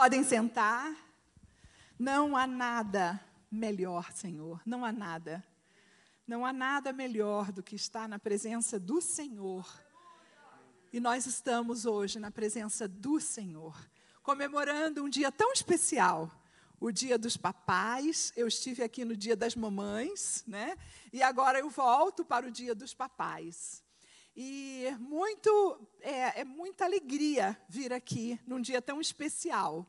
Podem sentar. Não há nada melhor, Senhor, não há nada. Não há nada melhor do que estar na presença do Senhor. E nós estamos hoje na presença do Senhor, comemorando um dia tão especial, o dia dos papais. Eu estive aqui no dia das mamães, né? E agora eu volto para o dia dos papais. E muito, é, é muita alegria vir aqui num dia tão especial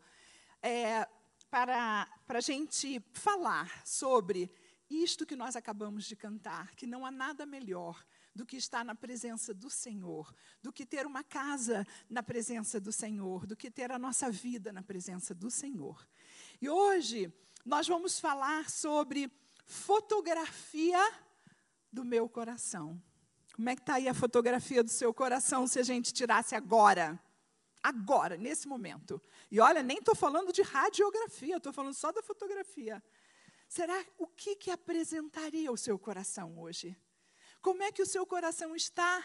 é, para, para a gente falar sobre isto que nós acabamos de cantar, que não há nada melhor do que estar na presença do Senhor, do que ter uma casa na presença do Senhor, do que ter a nossa vida na presença do Senhor. E hoje nós vamos falar sobre fotografia do meu coração. Como é que está aí a fotografia do seu coração se a gente tirasse agora? Agora, nesse momento. E olha, nem estou falando de radiografia, estou falando só da fotografia. Será o que, que apresentaria o seu coração hoje? Como é que o seu coração está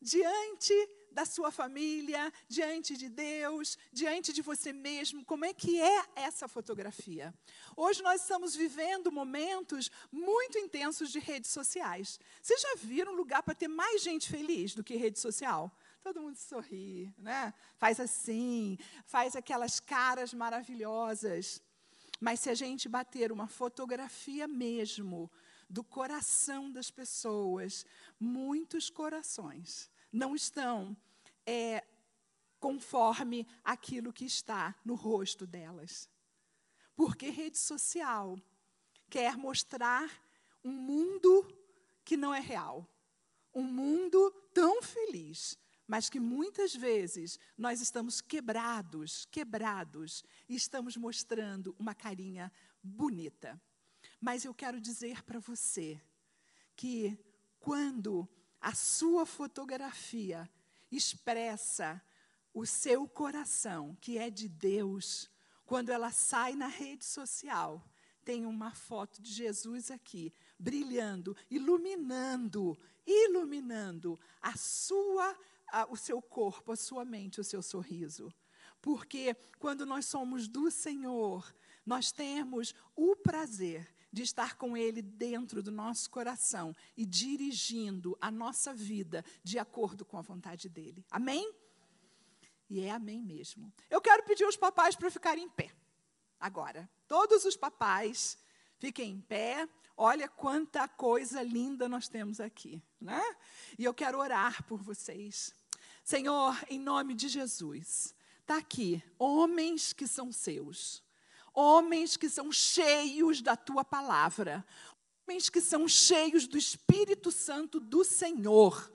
diante da sua família, diante de Deus, diante de você mesmo, como é que é essa fotografia? Hoje nós estamos vivendo momentos muito intensos de redes sociais. Vocês já viram um lugar para ter mais gente feliz do que rede social? Todo mundo sorri, né? Faz assim, faz aquelas caras maravilhosas. Mas se a gente bater uma fotografia mesmo do coração das pessoas, muitos corações não estão é, conforme aquilo que está no rosto delas. Porque rede social quer mostrar um mundo que não é real. Um mundo tão feliz, mas que muitas vezes nós estamos quebrados, quebrados, e estamos mostrando uma carinha bonita. Mas eu quero dizer para você que quando a sua fotografia expressa o seu coração, que é de Deus, quando ela sai na rede social, tem uma foto de Jesus aqui, brilhando, iluminando, iluminando a sua, a, o seu corpo, a sua mente, o seu sorriso. Porque quando nós somos do Senhor, nós temos o prazer de estar com Ele dentro do nosso coração e dirigindo a nossa vida de acordo com a vontade dEle. Amém? E é amém mesmo. Eu quero pedir aos papais para ficarem em pé. Agora, todos os papais fiquem em pé. Olha quanta coisa linda nós temos aqui, né? E eu quero orar por vocês. Senhor, em nome de Jesus, está aqui homens que são seus homens que são cheios da tua palavra, homens que são cheios do Espírito Santo do Senhor.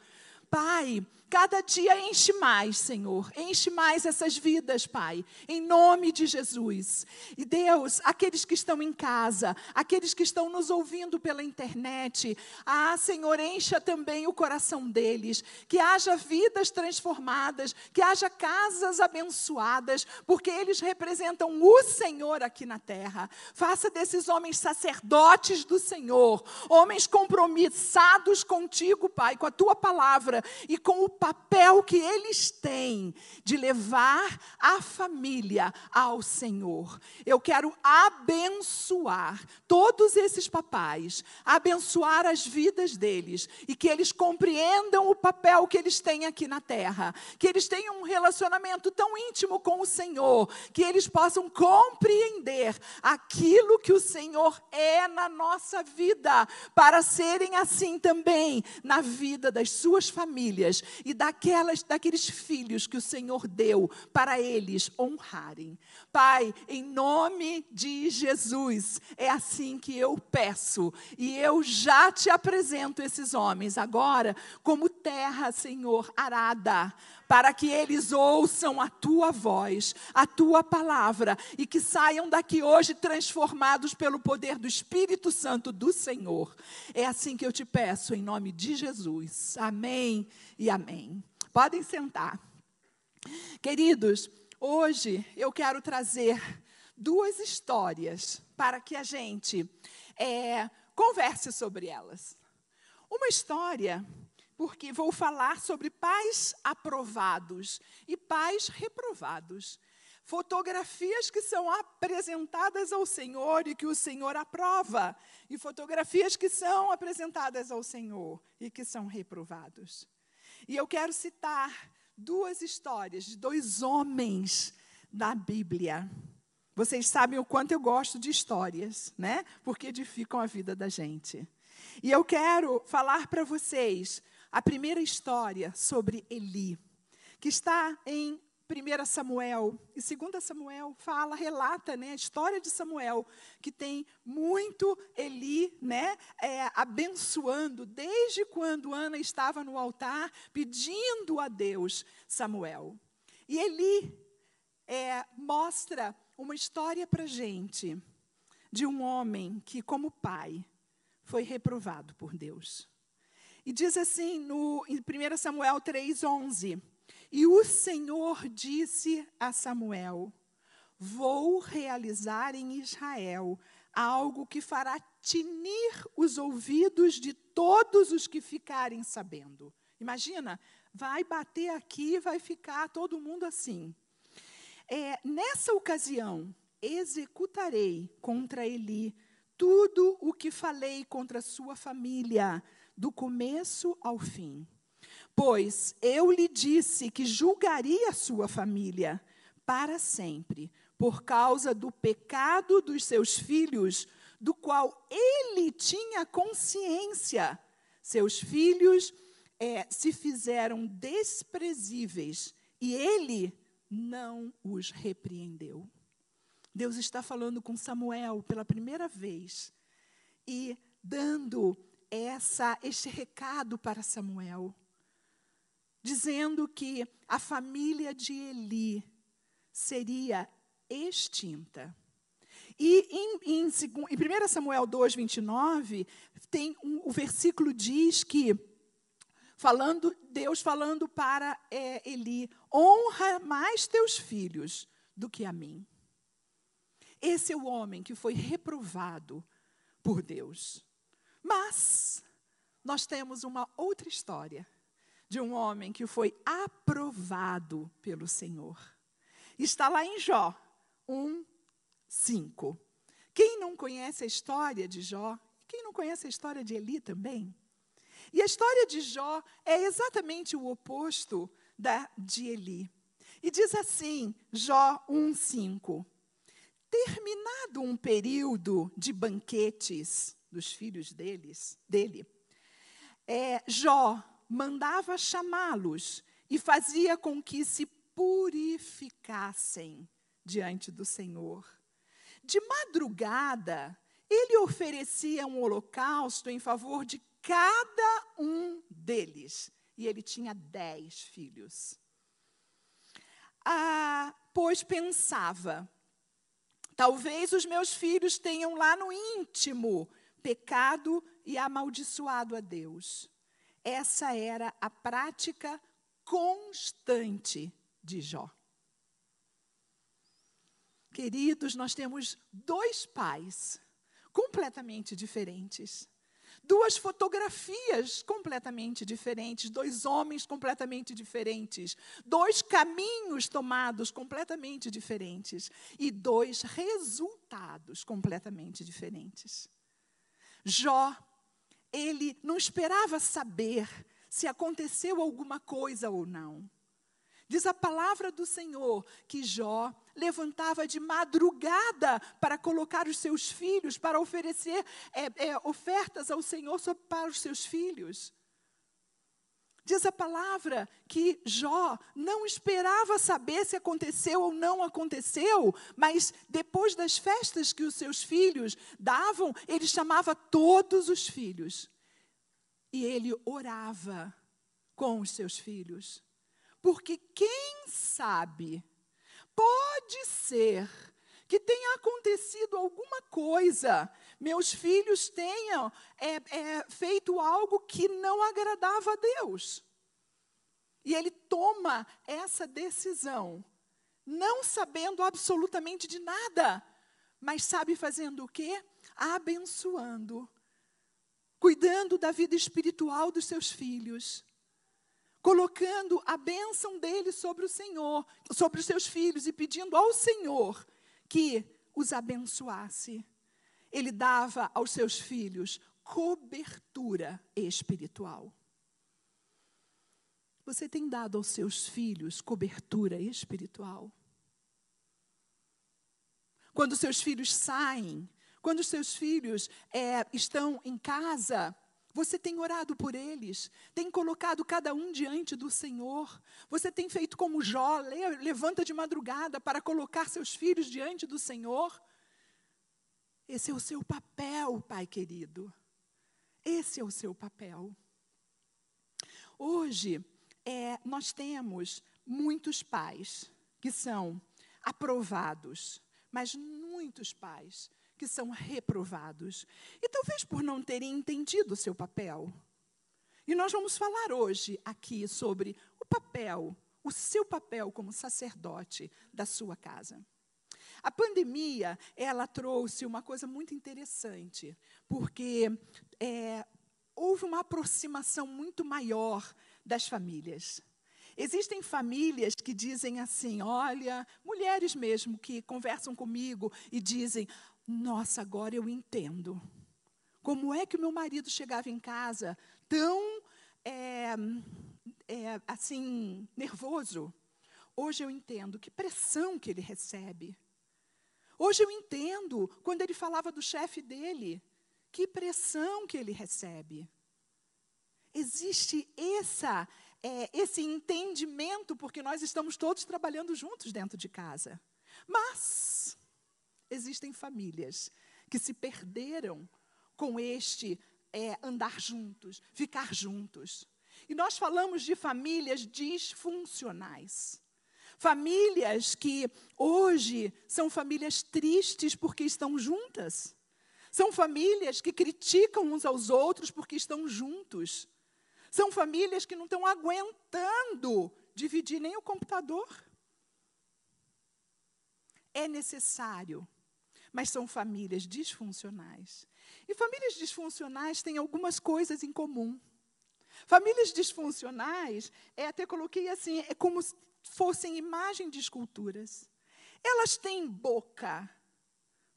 Pai, Cada dia enche mais, Senhor. Enche mais essas vidas, Pai. Em nome de Jesus. E Deus, aqueles que estão em casa, aqueles que estão nos ouvindo pela internet, ah, Senhor, encha também o coração deles. Que haja vidas transformadas, que haja casas abençoadas, porque eles representam o Senhor aqui na terra. Faça desses homens sacerdotes do Senhor, homens compromissados contigo, Pai, com a tua palavra e com o papel que eles têm de levar a família ao Senhor. Eu quero abençoar todos esses papais, abençoar as vidas deles e que eles compreendam o papel que eles têm aqui na terra, que eles tenham um relacionamento tão íntimo com o Senhor, que eles possam compreender aquilo que o Senhor é na nossa vida, para serem assim também na vida das suas famílias e daquelas, daqueles filhos que o Senhor deu para eles honrarem. Pai, em nome de Jesus, é assim que eu peço, e eu já te apresento esses homens agora como terra, Senhor, arada, para que eles ouçam a tua voz, a tua palavra, e que saiam daqui hoje transformados pelo poder do Espírito Santo do Senhor. É assim que eu te peço, em nome de Jesus. Amém e amém. Podem sentar. Queridos, hoje eu quero trazer duas histórias para que a gente é, converse sobre elas. Uma história porque vou falar sobre pais aprovados e pais reprovados. fotografias que são apresentadas ao Senhor e que o Senhor aprova, e fotografias que são apresentadas ao Senhor e que são reprovados. E eu quero citar duas histórias de dois homens da Bíblia. Vocês sabem o quanto eu gosto de histórias, né? Porque edificam a vida da gente. E eu quero falar para vocês a primeira história sobre Eli, que está em 1 Samuel e 2 Samuel fala, relata né, a história de Samuel, que tem muito Eli né, é, abençoando, desde quando Ana estava no altar, pedindo a Deus Samuel. E Eli é, mostra uma história para gente de um homem que, como pai, foi reprovado por Deus. E diz assim no, em 1 Samuel 3,11: E o Senhor disse a Samuel: Vou realizar em Israel algo que fará tinir os ouvidos de todos os que ficarem sabendo. Imagina, vai bater aqui, vai ficar todo mundo assim. É, nessa ocasião, executarei contra Eli tudo o que falei contra sua família, do começo ao fim. Pois eu lhe disse que julgaria sua família para sempre, por causa do pecado dos seus filhos, do qual ele tinha consciência. Seus filhos é, se fizeram desprezíveis e ele não os repreendeu. Deus está falando com Samuel pela primeira vez e dando essa este recado para Samuel, dizendo que a família de Eli seria extinta. E em, em, em 1 Samuel 2, 29, tem um, o versículo diz que falando, Deus falando para é, Eli: honra mais teus filhos do que a mim. Esse é o homem que foi reprovado por Deus. Mas nós temos uma outra história de um homem que foi aprovado pelo Senhor. Está lá em Jó 1, 5. Quem não conhece a história de Jó, quem não conhece a história de Eli também, e a história de Jó é exatamente o oposto da de Eli. E diz assim, Jó 1:5. Terminado um período de banquetes dos filhos deles, dele, é, Jó mandava chamá-los e fazia com que se purificassem diante do Senhor. De madrugada, ele oferecia um holocausto em favor de cada um deles. E ele tinha dez filhos. Ah, pois pensava, talvez os meus filhos tenham lá no íntimo pecado e amaldiçoado a Deus. Essa era a prática constante de Jó. Queridos, nós temos dois pais completamente diferentes. Duas fotografias completamente diferentes, dois homens completamente diferentes, dois caminhos tomados completamente diferentes e dois resultados completamente diferentes. Jó, ele não esperava saber se aconteceu alguma coisa ou não. Diz a palavra do Senhor que Jó levantava de madrugada para colocar os seus filhos, para oferecer é, é, ofertas ao Senhor para os seus filhos. Diz a palavra que Jó não esperava saber se aconteceu ou não aconteceu, mas depois das festas que os seus filhos davam, ele chamava todos os filhos e ele orava com os seus filhos. Porque quem sabe, pode ser que tenha acontecido alguma coisa, meus filhos tenham é, é, feito algo que não agradava a Deus. E ele toma essa decisão, não sabendo absolutamente de nada, mas sabe fazendo o quê? Abençoando, cuidando da vida espiritual dos seus filhos colocando a bênção dele sobre o Senhor, sobre os seus filhos e pedindo ao Senhor que os abençoasse. Ele dava aos seus filhos cobertura espiritual. Você tem dado aos seus filhos cobertura espiritual? Quando seus filhos saem, quando seus filhos é, estão em casa, você tem orado por eles, tem colocado cada um diante do Senhor. Você tem feito como Jó, levanta de madrugada para colocar seus filhos diante do Senhor. Esse é o seu papel, Pai querido. Esse é o seu papel. Hoje, é, nós temos muitos pais que são aprovados, mas muitos pais que são reprovados. E talvez por não terem entendido o seu papel. E nós vamos falar hoje aqui sobre o papel, o seu papel como sacerdote da sua casa. A pandemia, ela trouxe uma coisa muito interessante, porque é, houve uma aproximação muito maior das famílias. Existem famílias que dizem assim: olha, mulheres mesmo que conversam comigo e dizem: nossa, agora eu entendo. Como é que o meu marido chegava em casa tão é, é, assim nervoso? Hoje eu entendo que pressão que ele recebe. Hoje eu entendo quando ele falava do chefe dele, que pressão que ele recebe. Existe essa, é, esse entendimento, porque nós estamos todos trabalhando juntos dentro de casa. Mas existem famílias que se perderam com este é, andar juntos, ficar juntos. E nós falamos de famílias disfuncionais. Famílias que hoje são famílias tristes porque estão juntas. São famílias que criticam uns aos outros porque estão juntos. São famílias que não estão aguentando dividir nem o computador. É necessário, mas são famílias disfuncionais. E famílias disfuncionais têm algumas coisas em comum. Famílias disfuncionais, é, até coloquei assim, é como fossem imagem de esculturas. Elas têm boca,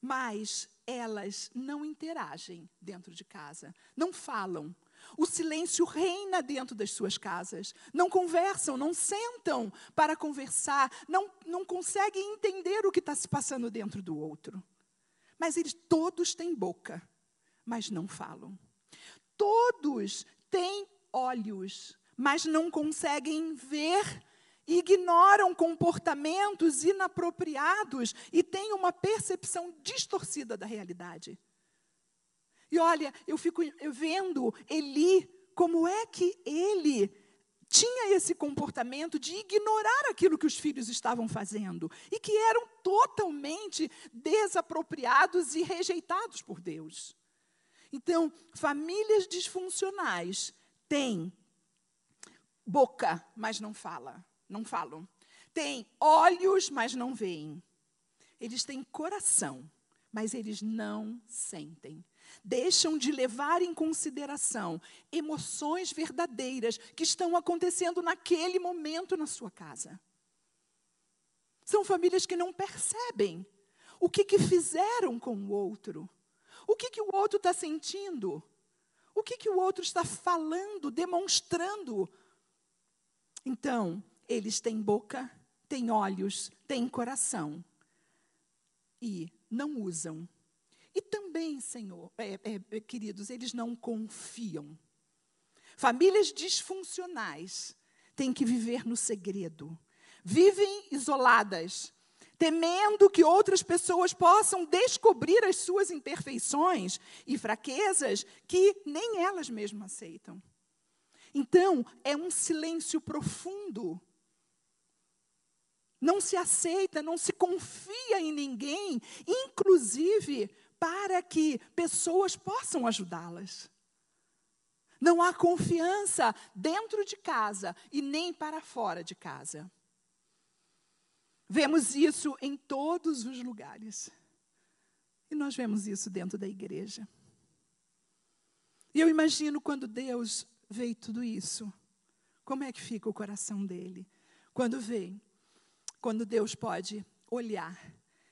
mas elas não interagem dentro de casa, não falam, o silêncio reina dentro das suas casas. Não conversam, não sentam para conversar, não, não conseguem entender o que está se passando dentro do outro. Mas eles todos têm boca, mas não falam. Todos têm olhos, mas não conseguem ver ignoram comportamentos inapropriados e têm uma percepção distorcida da realidade. E olha, eu fico vendo Eli, como é que ele tinha esse comportamento de ignorar aquilo que os filhos estavam fazendo e que eram totalmente desapropriados e rejeitados por Deus. Então, famílias disfuncionais têm boca, mas não fala, não falam. Têm olhos, mas não veem. Eles têm coração, mas eles não sentem deixam de levar em consideração emoções verdadeiras que estão acontecendo naquele momento na sua casa. São famílias que não percebem o que, que fizeram com o outro, o que, que o outro está sentindo, o que, que o outro está falando, demonstrando. Então, eles têm boca, têm olhos, têm coração e não usam e também, Senhor, é, é, é, queridos, eles não confiam. Famílias disfuncionais têm que viver no segredo, vivem isoladas, temendo que outras pessoas possam descobrir as suas imperfeições e fraquezas que nem elas mesmas aceitam. Então, é um silêncio profundo. Não se aceita, não se confia em ninguém, inclusive para que pessoas possam ajudá-las. Não há confiança dentro de casa e nem para fora de casa. Vemos isso em todos os lugares. E nós vemos isso dentro da igreja. E eu imagino quando Deus veio tudo isso, Como é que fica o coração dele quando vê, quando Deus pode olhar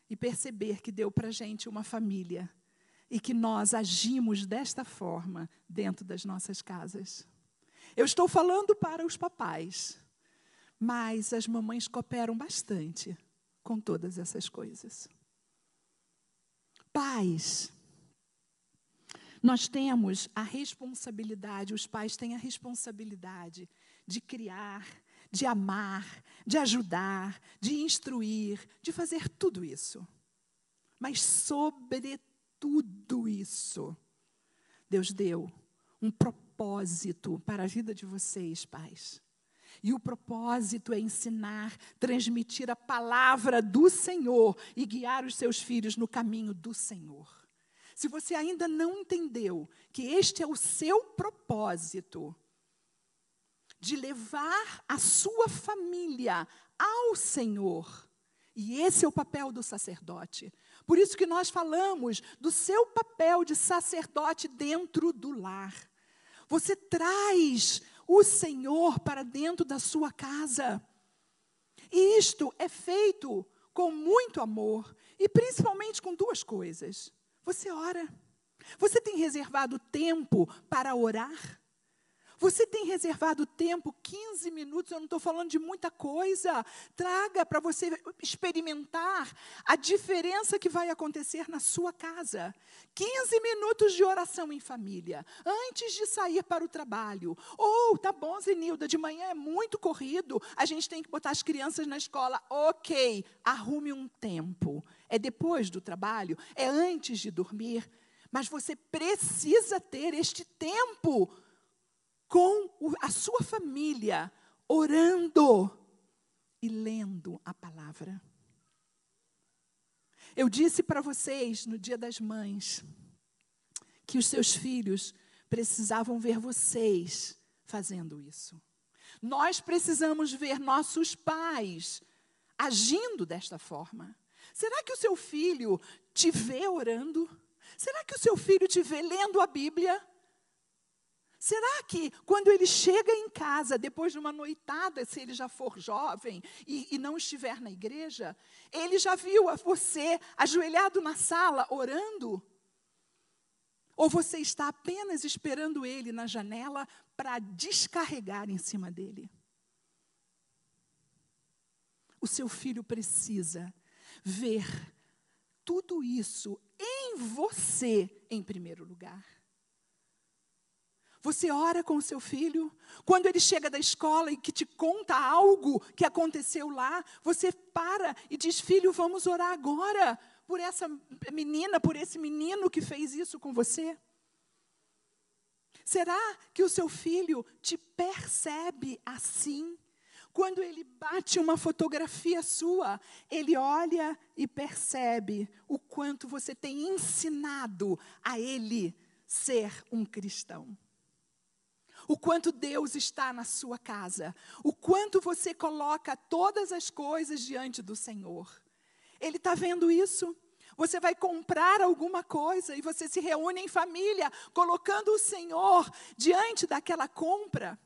e perceber que deu para a gente uma família e que nós agimos desta forma dentro das nossas casas? Eu estou falando para os papais, mas as mamães cooperam bastante com todas essas coisas. Pais, nós temos a responsabilidade, os pais têm a responsabilidade de criar, de amar, de ajudar, de instruir, de fazer tudo isso. Mas, sobretudo isso, Deus deu um propósito para a vida de vocês, pais. E o propósito é ensinar, transmitir a palavra do Senhor e guiar os seus filhos no caminho do Senhor. Se você ainda não entendeu que este é o seu propósito, de levar a sua família ao Senhor. E esse é o papel do sacerdote. Por isso que nós falamos do seu papel de sacerdote dentro do lar. Você traz o Senhor para dentro da sua casa. E isto é feito com muito amor e principalmente com duas coisas. Você ora. Você tem reservado tempo para orar? Você tem reservado tempo, 15 minutos, eu não estou falando de muita coisa. Traga para você experimentar a diferença que vai acontecer na sua casa. 15 minutos de oração em família, antes de sair para o trabalho. Ou, oh, tá bom, Zenilda, de manhã é muito corrido, a gente tem que botar as crianças na escola. Ok, arrume um tempo. É depois do trabalho, é antes de dormir. Mas você precisa ter este tempo com a sua família, orando e lendo a palavra. Eu disse para vocês no Dia das Mães que os seus filhos precisavam ver vocês fazendo isso. Nós precisamos ver nossos pais agindo desta forma. Será que o seu filho te vê orando? Será que o seu filho te vê lendo a Bíblia? Será que quando ele chega em casa, depois de uma noitada, se ele já for jovem e, e, não estiver na igreja, ele já viu a você ajoelhado na sala orando? Ou você está apenas esperando ele na janela para descarregar em cima dele? O seu filho precisa ver tudo isso em você em primeiro lugar. Você ora com o seu filho? Quando ele chega da escola e que te conta algo que aconteceu lá, você para e diz: Filho, vamos orar agora por essa menina, por esse menino que fez isso com você? Será que o seu filho te percebe assim? Quando ele bate uma fotografia sua, ele olha e percebe o quanto você tem ensinado a ele ser um cristão o quanto Deus está na sua casa, o quanto você coloca todas as coisas diante do Senhor. Ele está vendo isso? Você vai comprar alguma coisa e você se reúne em família, colocando o Senhor diante daquela compra.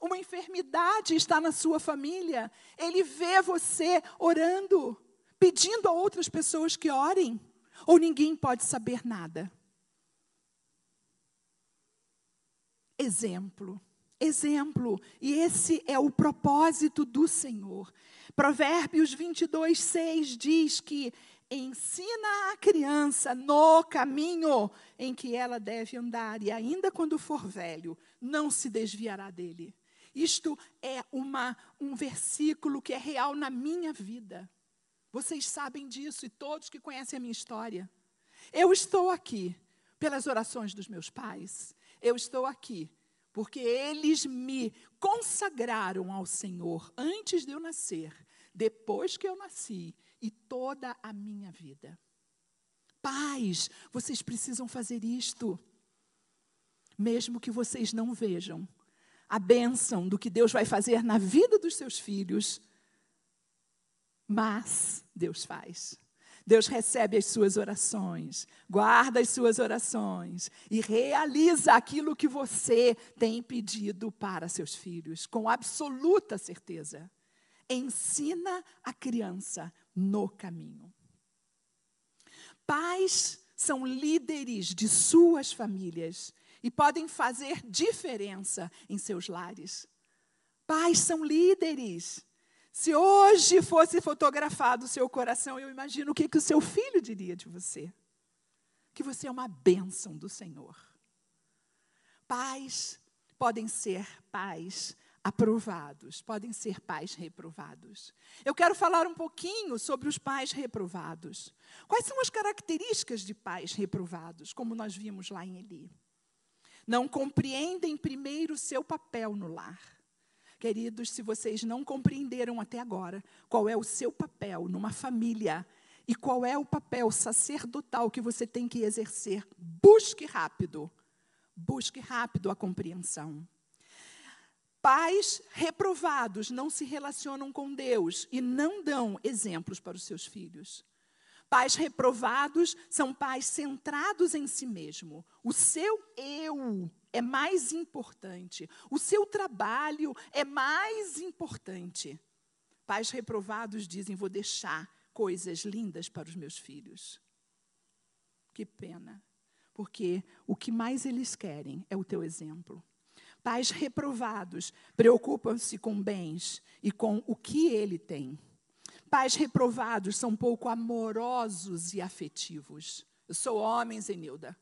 Uma enfermidade está na sua família, ele vê você orando, pedindo a outras pessoas que orem, ou ninguém pode saber nada. Exemplo. Exemplo. E esse é o propósito do Senhor. Provérbios 22, 6 diz que ensina a criança no caminho em que ela deve andar, e ainda quando for velho, não se desviará dele. Isto é uma, um versículo que é real na minha vida. Vocês sabem disso e todos que conhecem a minha história. Eu estou aqui pelas orações dos meus pais. Eu estou aqui porque eles me consagraram ao Senhor antes de eu nascer, depois que eu nasci e toda a minha vida. Pais, vocês precisam fazer isto, mesmo que vocês não vejam a bênção do que Deus vai fazer na vida dos seus filhos, mas Deus faz. Deus recebe as suas orações, guarda as suas orações e realiza aquilo que você tem pedido para seus filhos, com absoluta certeza. Ensina a criança no caminho. Pais são líderes de suas famílias e podem fazer diferença em seus lares. Pais são líderes. Se hoje fosse fotografado o seu coração, eu imagino o que, que o seu filho diria de você. Que você é uma bênção do Senhor. Pais podem ser pais aprovados, podem ser pais reprovados. Eu quero falar um pouquinho sobre os pais reprovados. Quais são as características de pais reprovados, como nós vimos lá em Eli? Não compreendem primeiro seu papel no lar. Queridos, se vocês não compreenderam até agora qual é o seu papel numa família e qual é o papel sacerdotal que você tem que exercer, busque rápido. Busque rápido a compreensão. Pais reprovados não se relacionam com Deus e não dão exemplos para os seus filhos. Pais reprovados são pais centrados em si mesmo. O seu eu é mais importante. O seu trabalho é mais importante. Pais reprovados dizem: Vou deixar coisas lindas para os meus filhos. Que pena, porque o que mais eles querem é o teu exemplo. Pais reprovados preocupam-se com bens e com o que ele tem. Pais reprovados são pouco amorosos e afetivos. Eu sou homem, Zenilda.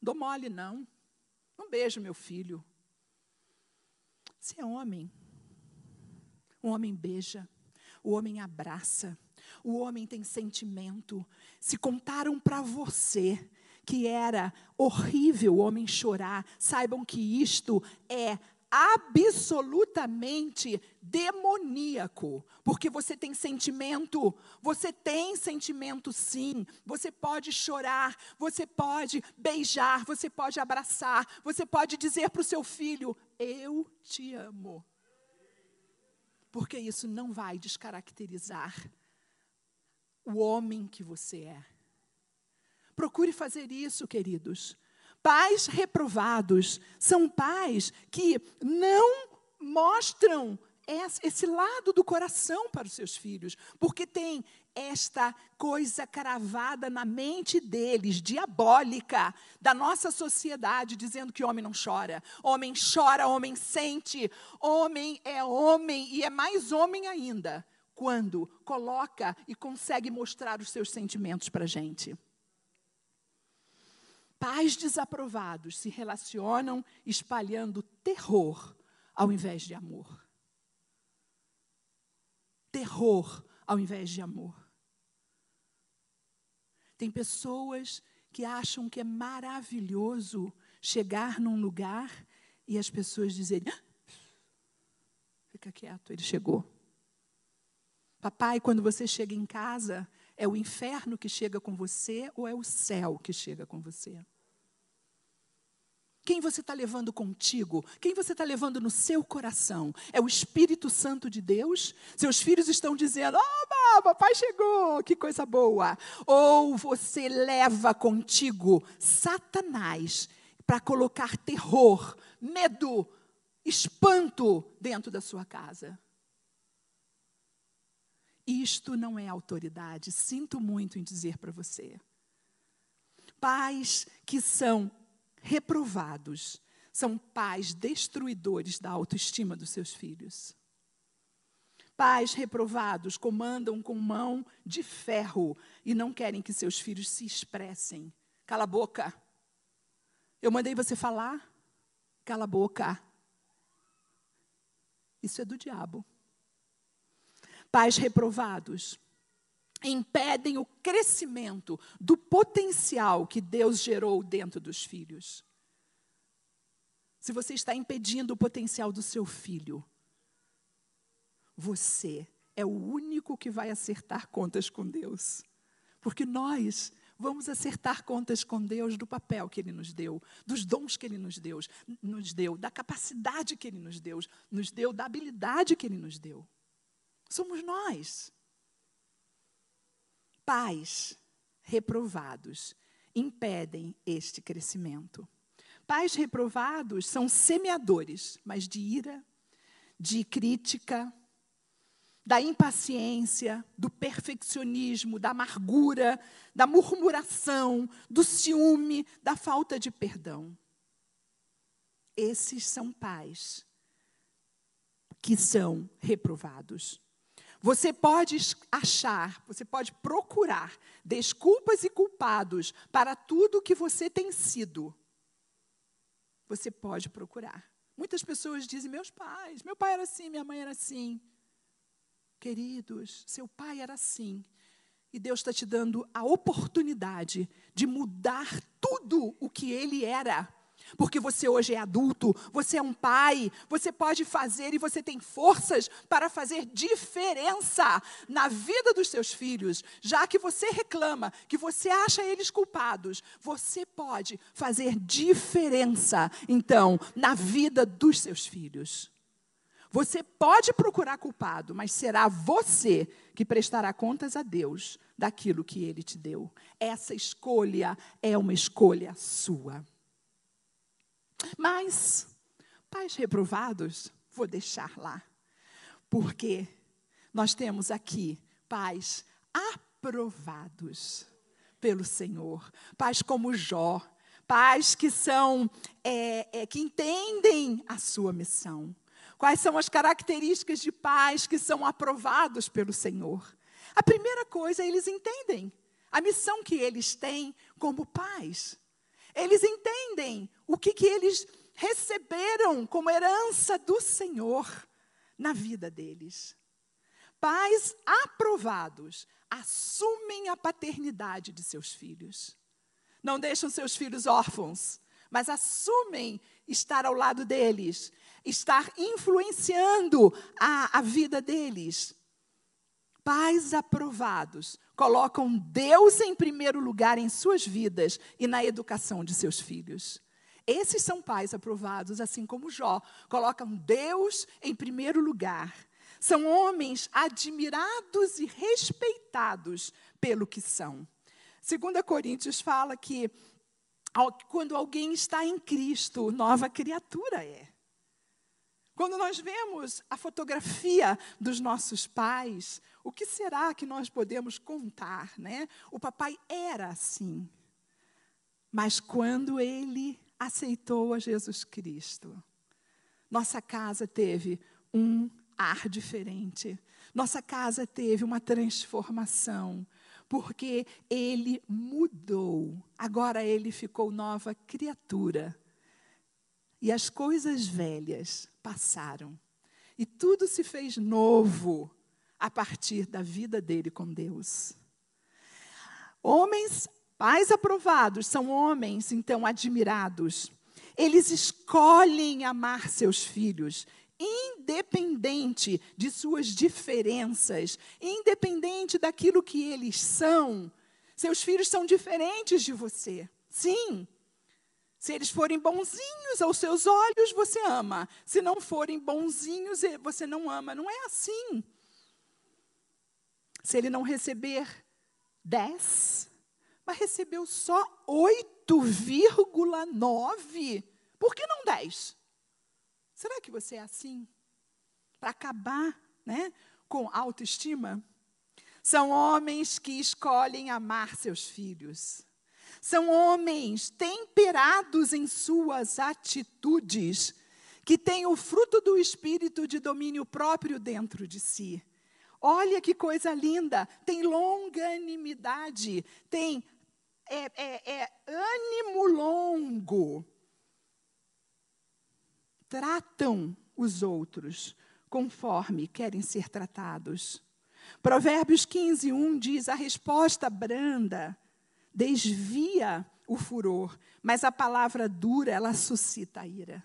Dou mole, não. Não beijo meu filho. Você é homem. O homem beija, o homem abraça, o homem tem sentimento. Se contaram para você que era horrível o homem chorar, saibam que isto é absolutamente demoníaco, porque você tem sentimento, você tem sentimento sim, você pode chorar, você pode beijar, você pode abraçar, você pode dizer para o seu filho: Eu te amo. Porque isso não vai descaracterizar o homem que você é. Procure fazer isso, queridos. Pais reprovados são pais que não mostram esse lado do coração para os seus filhos, porque tem esta coisa cravada na mente deles, diabólica, da nossa sociedade, dizendo que homem não chora. Homem chora, homem sente. Homem é homem e é mais homem ainda quando coloca e consegue mostrar os seus sentimentos para a gente. Pais desaprovados se relacionam espalhando terror ao invés de amor. Terror ao invés de amor. Tem pessoas que acham que é maravilhoso chegar num lugar e as pessoas dizerem: ah, fica quieto, ele chegou. Papai, quando você chega em casa, é o inferno que chega com você ou é o céu que chega com você? Quem você está levando contigo? Quem você está levando no seu coração? É o Espírito Santo de Deus? Seus filhos estão dizendo: Oh, papai chegou, que coisa boa. Ou você leva contigo Satanás para colocar terror, medo, espanto dentro da sua casa? Isto não é autoridade, sinto muito em dizer para você. Pais que são reprovados são pais destruidores da autoestima dos seus filhos. Pais reprovados comandam com mão de ferro e não querem que seus filhos se expressem. Cala a boca. Eu mandei você falar? Cala a boca. Isso é do diabo. Pais reprovados impedem o crescimento do potencial que Deus gerou dentro dos filhos. Se você está impedindo o potencial do seu filho, você é o único que vai acertar contas com Deus. Porque nós vamos acertar contas com Deus do papel que Ele nos deu, dos dons que Ele nos deu, nos deu, da capacidade que Ele nos deu, nos deu, da habilidade que Ele nos deu. Somos nós. Pais reprovados impedem este crescimento. Pais reprovados são semeadores, mas de ira, de crítica, da impaciência, do perfeccionismo, da amargura, da murmuração, do ciúme, da falta de perdão. Esses são pais que são reprovados. Você pode achar, você pode procurar desculpas e culpados para tudo que você tem sido. Você pode procurar. Muitas pessoas dizem: meus pais, meu pai era assim, minha mãe era assim. Queridos, seu pai era assim. E Deus está te dando a oportunidade de mudar tudo o que ele era porque você hoje é adulto, você é um pai, você pode fazer e você tem forças para fazer diferença na vida dos seus filhos. Já que você reclama, que você acha eles culpados, você pode fazer diferença, então, na vida dos seus filhos. Você pode procurar culpado, mas será você que prestará contas a Deus daquilo que ele te deu. Essa escolha é uma escolha sua. Mas, pais reprovados, vou deixar lá. Porque nós temos aqui pais aprovados pelo Senhor. Pais como Jó. Pais que são, é, é, que entendem a sua missão. Quais são as características de pais que são aprovados pelo Senhor? A primeira coisa, eles entendem a missão que eles têm como pais. Eles entendem o que, que eles receberam como herança do Senhor na vida deles. Pais aprovados assumem a paternidade de seus filhos. Não deixam seus filhos órfãos, mas assumem estar ao lado deles, estar influenciando a, a vida deles. Pais aprovados colocam Deus em primeiro lugar em suas vidas e na educação de seus filhos. Esses são pais aprovados, assim como Jó, colocam Deus em primeiro lugar. São homens admirados e respeitados pelo que são. 2 Coríntios fala que quando alguém está em Cristo, nova criatura é. Quando nós vemos a fotografia dos nossos pais, o que será que nós podemos contar, né? O papai era assim. Mas quando ele aceitou a Jesus Cristo, nossa casa teve um ar diferente. Nossa casa teve uma transformação, porque ele mudou. Agora ele ficou nova criatura. E as coisas velhas passaram. E tudo se fez novo a partir da vida dele com Deus. Homens, pais aprovados, são homens, então, admirados. Eles escolhem amar seus filhos, independente de suas diferenças, independente daquilo que eles são. Seus filhos são diferentes de você. Sim, se eles forem bonzinhos aos seus olhos, você ama. Se não forem bonzinhos, você não ama. Não é assim. Se ele não receber 10, mas recebeu só 8,9, por que não 10? Será que você é assim? Para acabar né, com autoestima? São homens que escolhem amar seus filhos. São homens temperados em suas atitudes, que têm o fruto do espírito de domínio próprio dentro de si. Olha que coisa linda! Tem longanimidade, tem é, é, é ânimo longo. Tratam os outros conforme querem ser tratados. Provérbios 15, 1 diz: a resposta branda desvia o furor, mas a palavra dura, ela suscita a ira.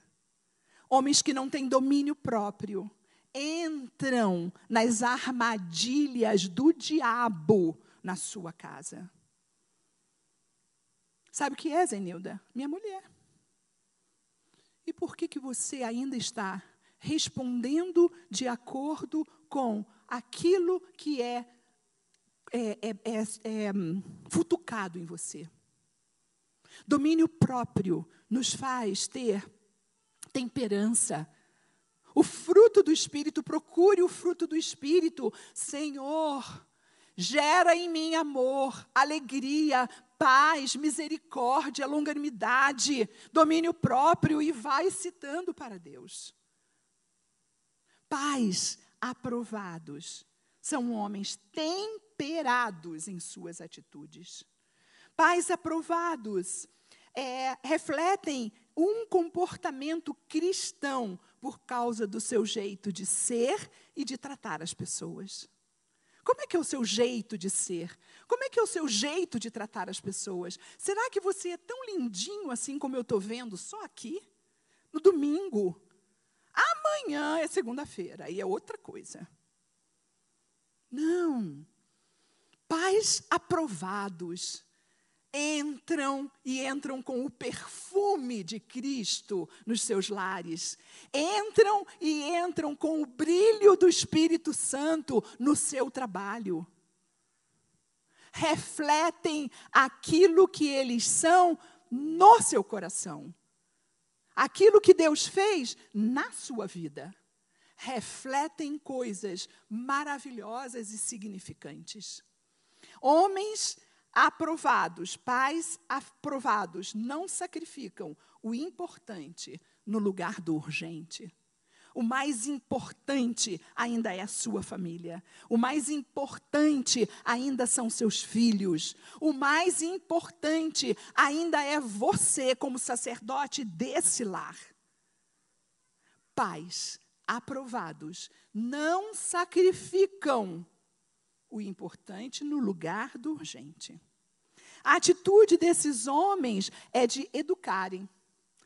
Homens que não têm domínio próprio entram nas armadilhas do diabo na sua casa. Sabe o que é, Zenilda? Minha mulher. E por que, que você ainda está respondendo de acordo com aquilo que é é, é, é, é futucado em você. Domínio próprio nos faz ter temperança. O fruto do Espírito, procure o fruto do Espírito. Senhor, gera em mim amor, alegria, paz, misericórdia, longanimidade, domínio próprio e vai citando para Deus. Pais aprovados são homens temperados em suas atitudes. Pais aprovados é, refletem um comportamento cristão por causa do seu jeito de ser e de tratar as pessoas. Como é que é o seu jeito de ser? Como é que é o seu jeito de tratar as pessoas? Será que você é tão lindinho assim como eu estou vendo só aqui? No domingo? Amanhã é segunda-feira, aí é outra coisa. Não. Pais aprovados entram e entram com o perfume de Cristo nos seus lares. Entram e entram com o brilho do Espírito Santo no seu trabalho. Refletem aquilo que eles são no seu coração. Aquilo que Deus fez na sua vida. Refletem coisas maravilhosas e significantes. Homens aprovados, pais aprovados, não sacrificam o importante no lugar do urgente. O mais importante ainda é a sua família. O mais importante ainda são seus filhos. O mais importante ainda é você, como sacerdote desse lar. Pais aprovados não sacrificam o importante no lugar do urgente. A atitude desses homens é de educarem.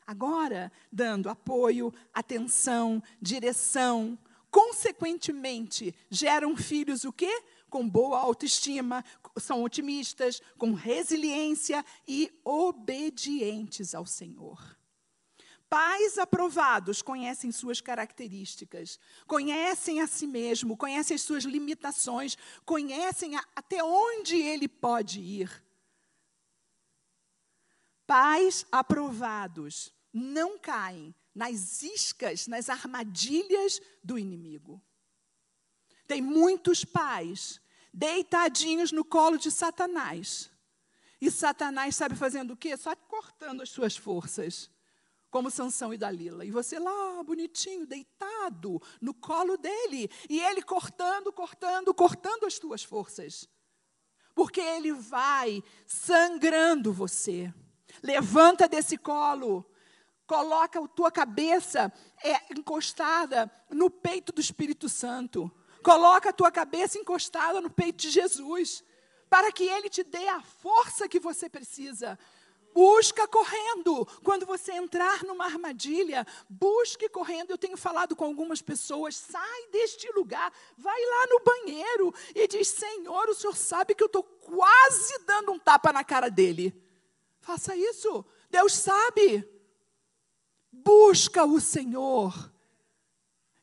Agora, dando apoio, atenção, direção, consequentemente, geram filhos o quê? Com boa autoestima, são otimistas, com resiliência e obedientes ao Senhor. Pais aprovados conhecem suas características, conhecem a si mesmo, conhecem as suas limitações, conhecem a, até onde ele pode ir. Pais aprovados não caem nas iscas, nas armadilhas do inimigo. Tem muitos pais deitadinhos no colo de Satanás. E Satanás sabe fazendo o quê? Só cortando as suas forças. Como Sansão e Dalila. E você lá, bonitinho, deitado no colo dele. E ele cortando, cortando, cortando as tuas forças. Porque ele vai sangrando você. Levanta desse colo. Coloca a tua cabeça é, encostada no peito do Espírito Santo. Coloca a tua cabeça encostada no peito de Jesus. Para que Ele te dê a força que você precisa. Busca correndo. Quando você entrar numa armadilha, busque correndo. Eu tenho falado com algumas pessoas: sai deste lugar, vai lá no banheiro e diz: Senhor, o senhor sabe que eu estou quase dando um tapa na cara dele. Faça isso. Deus sabe. Busca o Senhor.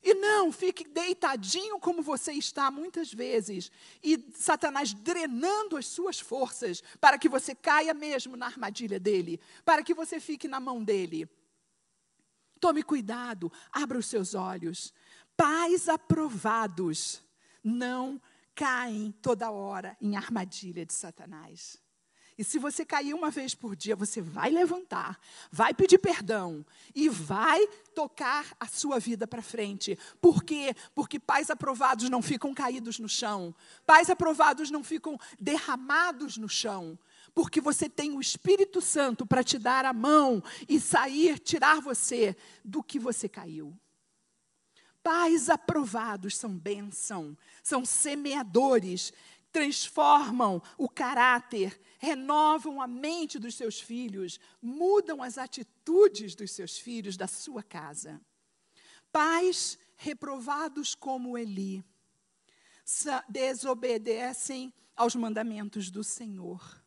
E não fique deitadinho como você está muitas vezes, e Satanás drenando as suas forças para que você caia mesmo na armadilha dele, para que você fique na mão dele. Tome cuidado, abra os seus olhos. Pais aprovados não caem toda hora em armadilha de Satanás. E se você cair uma vez por dia, você vai levantar, vai pedir perdão e vai tocar a sua vida para frente. Por quê? Porque pais aprovados não ficam caídos no chão. Pais aprovados não ficam derramados no chão. Porque você tem o Espírito Santo para te dar a mão e sair, tirar você do que você caiu. Pais aprovados são bênção, são semeadores transformam o caráter, renovam a mente dos seus filhos, mudam as atitudes dos seus filhos, da sua casa. Pais reprovados como Eli desobedecem aos mandamentos do Senhor.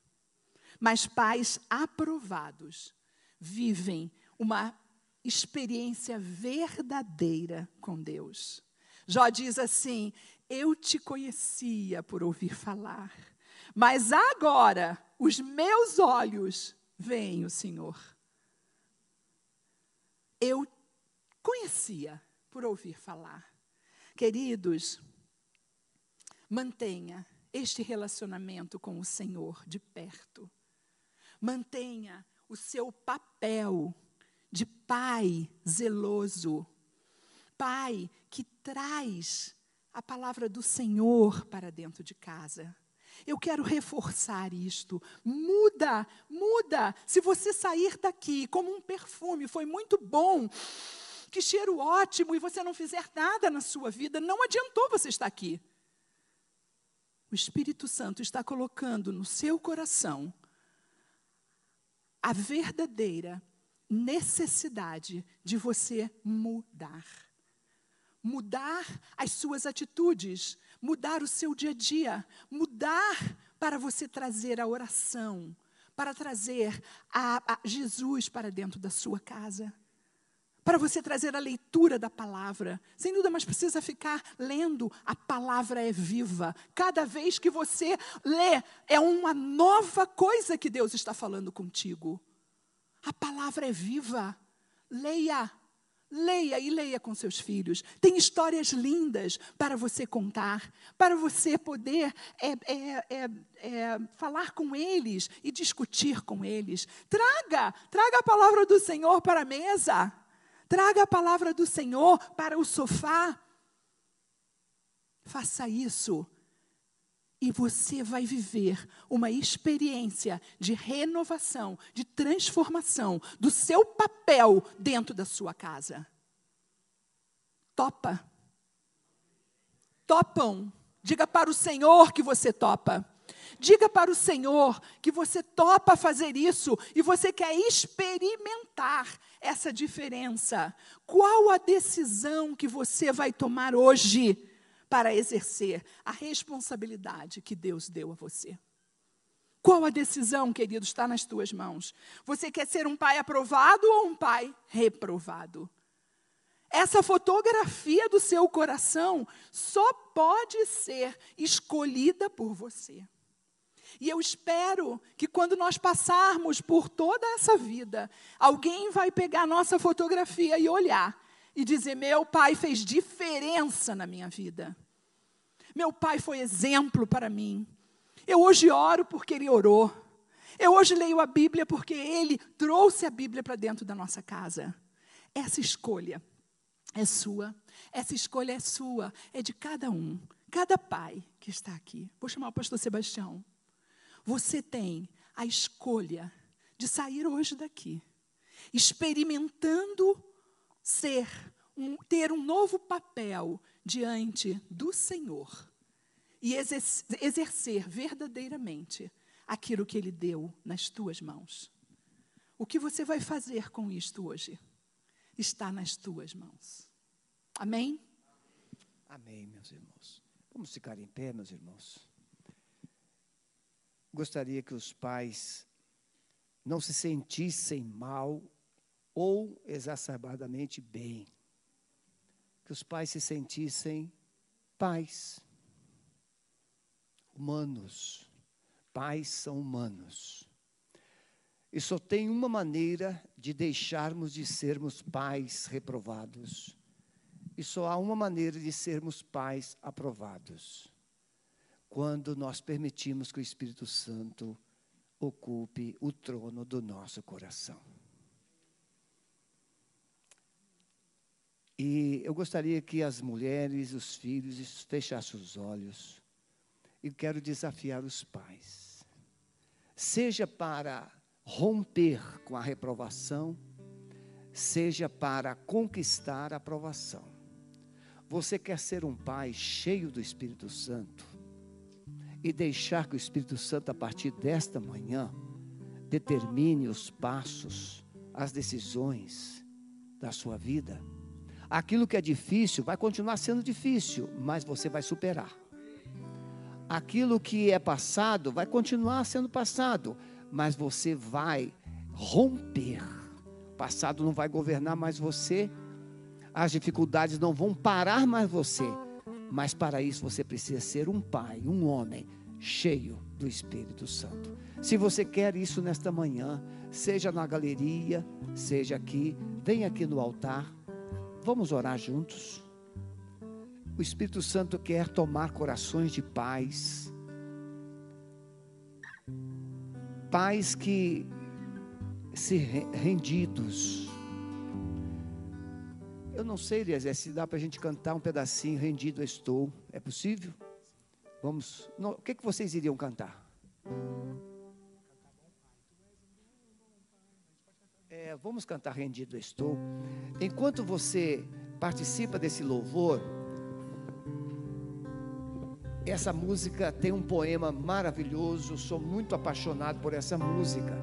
Mas pais aprovados vivem uma experiência verdadeira com Deus. Jó diz assim: Eu te conhecia por ouvir falar, mas agora os meus olhos veem o Senhor. Eu conhecia por ouvir falar. Queridos, mantenha este relacionamento com o Senhor de perto. Mantenha o seu papel de pai zeloso, pai que traz a palavra do Senhor para dentro de casa. Eu quero reforçar isto. Muda, muda. Se você sair daqui como um perfume, foi muito bom, que cheiro ótimo, e você não fizer nada na sua vida, não adiantou você estar aqui. O Espírito Santo está colocando no seu coração a verdadeira necessidade de você mudar. Mudar as suas atitudes, mudar o seu dia a dia, mudar para você trazer a oração, para trazer a, a Jesus para dentro da sua casa para você trazer a leitura da palavra. Sem dúvida, mas precisa ficar lendo. A palavra é viva. Cada vez que você lê, é uma nova coisa que Deus está falando contigo. A palavra é viva. Leia. Leia e leia com seus filhos. Tem histórias lindas para você contar, para você poder é, é, é, é, falar com eles e discutir com eles. Traga, traga a palavra do Senhor para a mesa. Traga a palavra do Senhor para o sofá. Faça isso. E você vai viver uma experiência de renovação, de transformação do seu papel dentro da sua casa. Topa. Topam. Diga para o Senhor que você topa. Diga para o Senhor que você topa fazer isso e você quer experimentar essa diferença. Qual a decisão que você vai tomar hoje para exercer a responsabilidade que Deus deu a você? Qual a decisão, querido, está nas tuas mãos? Você quer ser um pai aprovado ou um pai reprovado? Essa fotografia do seu coração só pode ser escolhida por você. E eu espero que quando nós passarmos por toda essa vida, alguém vai pegar nossa fotografia e olhar e dizer: Meu pai fez diferença na minha vida. Meu pai foi exemplo para mim. Eu hoje oro porque ele orou. Eu hoje leio a Bíblia porque ele trouxe a Bíblia para dentro da nossa casa. Essa escolha é sua. Essa escolha é sua, é de cada um, cada pai que está aqui. Vou chamar o pastor Sebastião. Você tem a escolha de sair hoje daqui, experimentando ser, um, ter um novo papel diante do Senhor e exercer verdadeiramente aquilo que Ele deu nas tuas mãos. O que você vai fazer com isto hoje está nas tuas mãos. Amém? Amém, meus irmãos. Vamos ficar em pé, meus irmãos gostaria que os pais não se sentissem mal ou exacerbadamente bem. Que os pais se sentissem pais, humanos. Pais são humanos. E só tem uma maneira de deixarmos de sermos pais reprovados. E só há uma maneira de sermos pais aprovados quando nós permitimos que o Espírito Santo ocupe o trono do nosso coração. E eu gostaria que as mulheres, os filhos, fechassem os olhos. E quero desafiar os pais. Seja para romper com a reprovação, seja para conquistar a aprovação. Você quer ser um pai cheio do Espírito Santo? e deixar que o Espírito Santo, a partir desta manhã, determine os passos, as decisões da sua vida. Aquilo que é difícil vai continuar sendo difícil, mas você vai superar. Aquilo que é passado vai continuar sendo passado, mas você vai romper. O passado não vai governar mais você, as dificuldades não vão parar mais você Mas para isso você precisa ser um pai, um homem cheio do Espírito Santo. Se você quer isso nesta manhã, seja na galeria, seja aqui, vem aqui no altar. Vamos orar juntos. O Espírito Santo quer tomar corações de pais. Pais que se rendidos eu não sei, Eliezer, se dá para a gente cantar um pedacinho, rendido estou. É possível? Vamos. Não, o que, que vocês iriam cantar? É, vamos cantar Rendido Estou. Enquanto você participa desse louvor, essa música tem um poema maravilhoso. Sou muito apaixonado por essa música.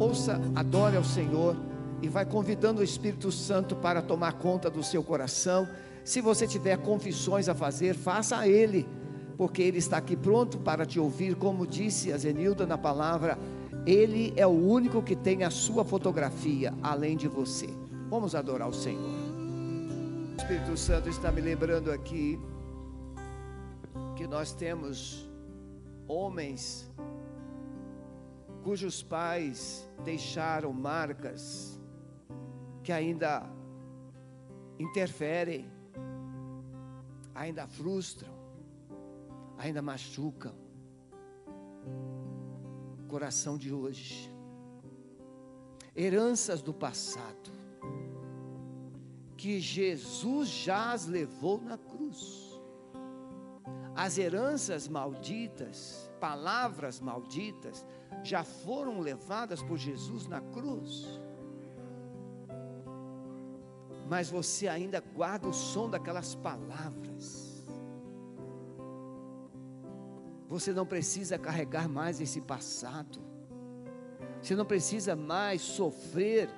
Ouça, adore ao Senhor e vai convidando o Espírito Santo para tomar conta do seu coração. Se você tiver confissões a fazer, faça a Ele, porque Ele está aqui pronto para te ouvir, como disse a Zenilda na palavra. Ele é o único que tem a sua fotografia, além de você. Vamos adorar o Senhor. O Espírito Santo está me lembrando aqui que nós temos homens cujos pais deixaram marcas que ainda interferem, ainda frustram, ainda machucam coração de hoje. Heranças do passado, que Jesus já as levou na cruz. As heranças malditas, palavras malditas, já foram levadas por Jesus na cruz mas você ainda guarda o som daquelas palavras. Você não precisa carregar mais esse passado. Você não precisa mais sofrer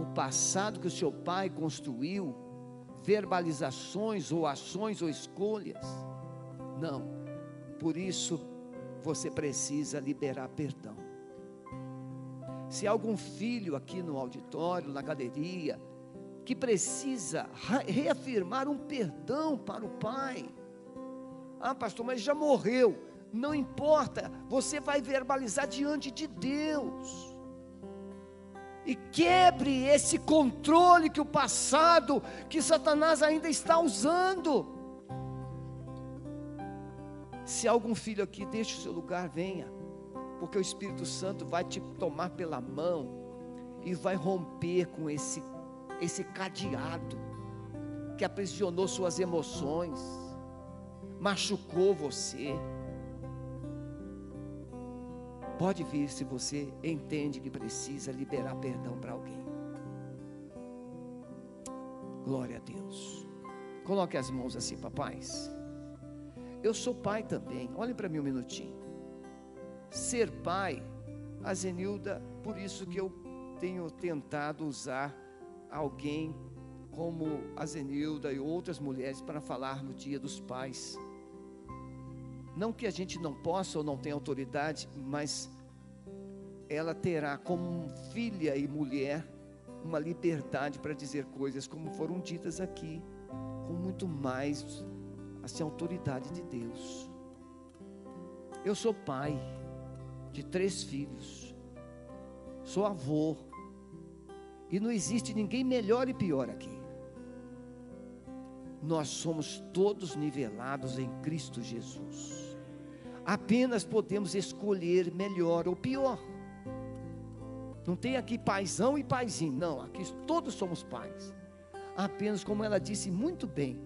o passado que o seu pai construiu, verbalizações ou ações ou escolhas. Não. Por isso você precisa liberar perdão. Se há algum filho aqui no auditório, na galeria, que precisa reafirmar um perdão para o Pai. Ah, pastor, mas já morreu. Não importa, você vai verbalizar diante de Deus. E quebre esse controle que o passado, que Satanás ainda está usando. Se algum filho aqui, deixe o seu lugar, venha, porque o Espírito Santo vai te tomar pela mão e vai romper com esse esse cadeado que aprisionou suas emoções, machucou você. Pode vir se você entende que precisa liberar perdão para alguém. Glória a Deus. Coloque as mãos assim, papais. Eu sou pai também. Olhem para mim um minutinho. Ser pai, a Zenilda, por isso que eu tenho tentado usar alguém como a Zenilda e outras mulheres para falar no dia dos pais. Não que a gente não possa ou não tenha autoridade, mas ela terá como filha e mulher uma liberdade para dizer coisas como foram ditas aqui, com muito mais assim autoridade de Deus. Eu sou pai de três filhos. Sou avô e não existe ninguém melhor e pior aqui. Nós somos todos nivelados em Cristo Jesus. Apenas podemos escolher melhor ou pior. Não tem aqui paisão e paizinho, não. Aqui todos somos pais. Apenas, como ela disse muito bem,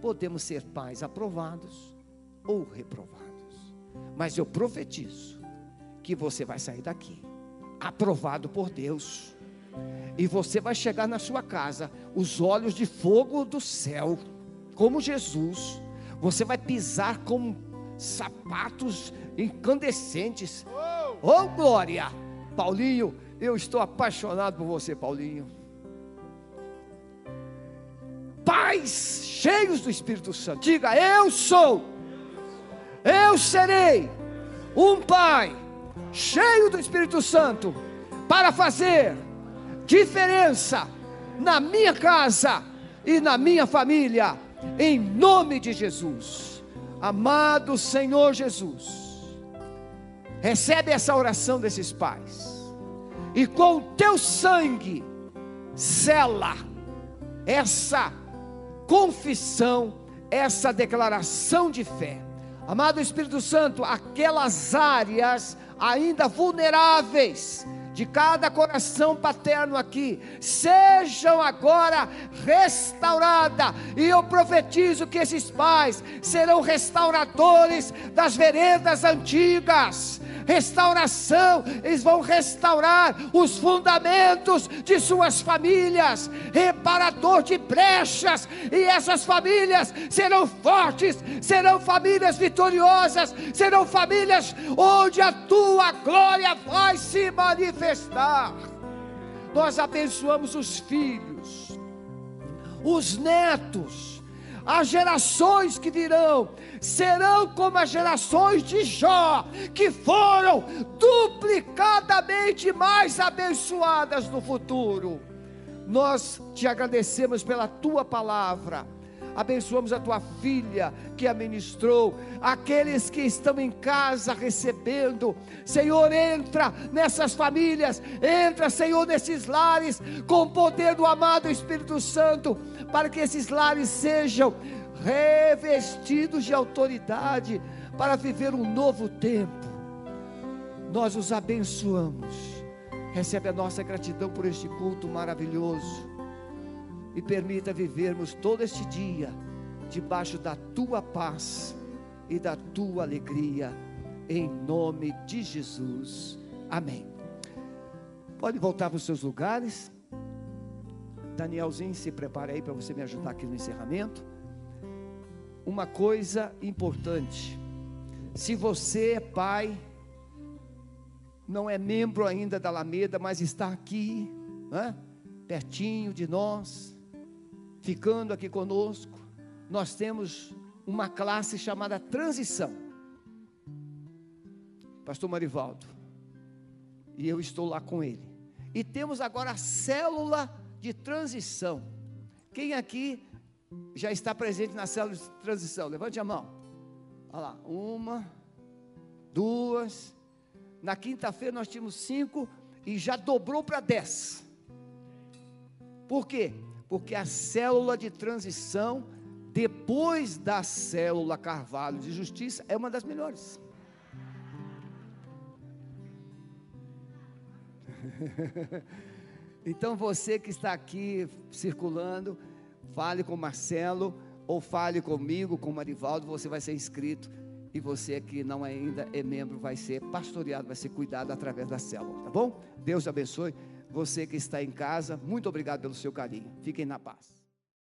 podemos ser pais aprovados ou reprovados. Mas eu profetizo que você vai sair daqui aprovado por Deus e você vai chegar na sua casa, os olhos de fogo do céu, como Jesus. Você vai pisar com sapatos incandescentes. Oh, glória! Paulinho, eu estou apaixonado por você, Paulinho. Pais cheios do Espírito Santo. Diga: Eu sou, eu serei um pai cheio do Espírito Santo para fazer diferença na minha casa e na minha família. em nome de Jesus. Amado Senhor Jesus, recebe essa oração desses pais, e com o teu sangue, sela essa confissão, essa declaração de fé. Amado Espírito Santo, aquelas áreas ainda vulneráveis, de cada coração paterno aqui, sejam agora restauradas. E eu profetizo que esses pais serão restauradores das veredas antigas. Restauração, eles vão restaurar os fundamentos de suas famílias, reparador de brechas, e essas famílias serão fortes, serão famílias vitoriosas, serão famílias onde a tua glória vai se manifestar manifestar. Nós abençoamos os filhos, os netos, as gerações que virão serão como as gerações de Jó, que foram duplicadamente mais abençoadas no futuro. Nós te agradecemos pela tua palavra abençoamos a tua filha que a ministrou, aqueles que estão em casa recebendo, Senhor, entra nessas famílias, entra, Senhor, nesses lares, com o poder do amado Espírito Santo, para que esses lares sejam revestidos de autoridade para viver um novo tempo. Nós os abençoamos. Recebe a nossa gratidão por este culto maravilhoso e permita vivermos todo este dia debaixo da tua paz e da tua alegria, em nome de Jesus. Amém. Pode voltar para os seus lugares. Danielzinho, se prepare aí para você me ajudar aqui no encerramento. Uma coisa importante: se você é pai, não é membro ainda da Alameda, mas está aqui, né, pertinho de nós, ficando aqui conosco, nós temos uma classe chamada transição. Pastor Marivaldo, e eu estou lá com ele. E temos agora a célula de transição. Quem aqui já está presente na célula de transição? Levante a mão. Olha lá, uma, duas. Na quinta-feira nós tínhamos cinco e já dobrou para dez. Por quê? Porque a célula de transição, depois da célula Carvalho de Justiça, é uma das melhores. então você que está aqui circulando, fale com Marcelo ou fale comigo, com Marivaldo, você vai ser inscrito e você que não ainda é membro vai ser pastoreado, vai ser cuidado através da célula, tá bom? Deus abençoe. Você que está em casa, muito obrigado pelo seu carinho. Fiquem na paz.